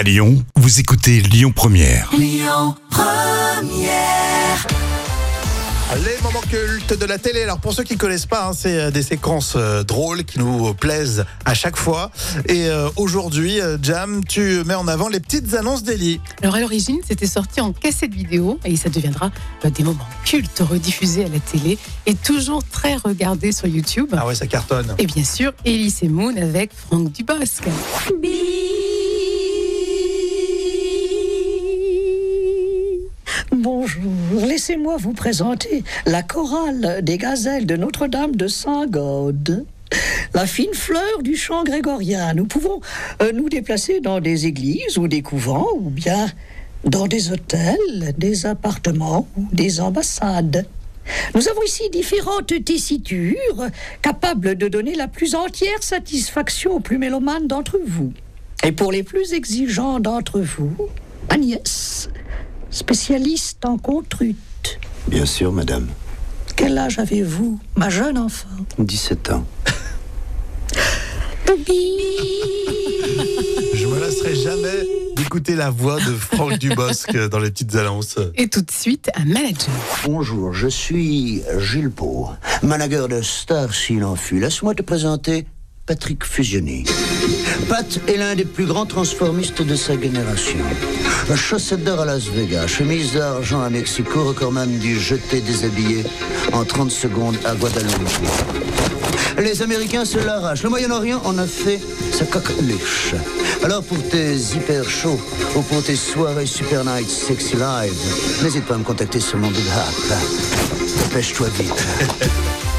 À Lyon, vous écoutez Lyon Première. Les moments cultes de la télé. Alors pour ceux qui connaissent pas, hein, c'est euh, des séquences euh, drôles qui nous plaisent à chaque fois. Et euh, aujourd'hui, euh, Jam, tu mets en avant les petites annonces d'Eli. Alors à l'origine, c'était sorti en cassette vidéo et ça deviendra des moments cultes rediffusés à la télé et toujours très regardés sur YouTube. Ah ouais, ça cartonne. Et bien sûr, Elise et Moon avec Franck Dubosc. Bonjour, laissez-moi vous présenter la chorale des gazelles de Notre-Dame de Saint-Gaude. La fine fleur du chant grégorien. Nous pouvons euh, nous déplacer dans des églises ou des couvents ou bien dans des hôtels, des appartements ou des ambassades. Nous avons ici différentes tessitures capables de donner la plus entière satisfaction aux plus mélomanes d'entre vous. Et pour les plus exigeants d'entre vous, Agnès, spécialiste en contrute. Bien sûr, madame. Quel âge avez-vous, ma jeune enfant? 17 ans. Je me lasserai jamais d'écouter la voix de Franck Dubosc dans les petites annonces. Et tout de suite, un manager. Bonjour, je suis Gilles Pau, manager de Star s'il en fut. Laisse-moi te présenter Patrick Fusionné. Pat est l'un des plus grands transformistes de sa génération. Chaussette d'or à Las Vegas, chemise d'argent à Mexico, recordman du jeté déshabillé en 30 secondes à Guadeloupe. Les Américains se l'arrachent. Le Moyen-Orient en a fait sa coqueluche. Alors pour tes hyper chauds ou pour tes soirées super night sexy live, n'hésite pas à me contacter sur mon Hap. Dépêche-toi vite.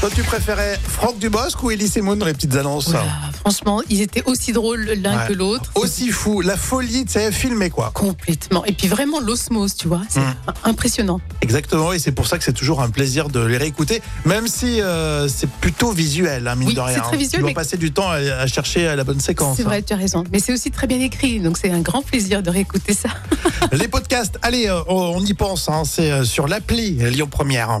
Toi, tu préférais Franck Dubosc ou Elise Moon dans les petites annonces franchement, ils étaient aussi drôles l'un Ouais. que l'autre. Aussi fou, la folie, tu sais, filmé quoi. Complètement. Et puis vraiment l'osmose, tu vois. C'est Mm. impressionnant. Exactement, et c'est pour ça que c'est toujours un plaisir de les réécouter, même si euh, c'est plutôt visuel, hein, mine Oui, de rien. c'est très hein. visuel, Tu dois mais- passer du temps à, à chercher la bonne séquence. C'est hein. vrai, tu as raison. Mais c'est aussi très bien écrit, donc c'est un grand plaisir de réécouter ça. Les podcasts, allez, euh, on y pense, hein, c'est euh, sur l'appli Lyon Première.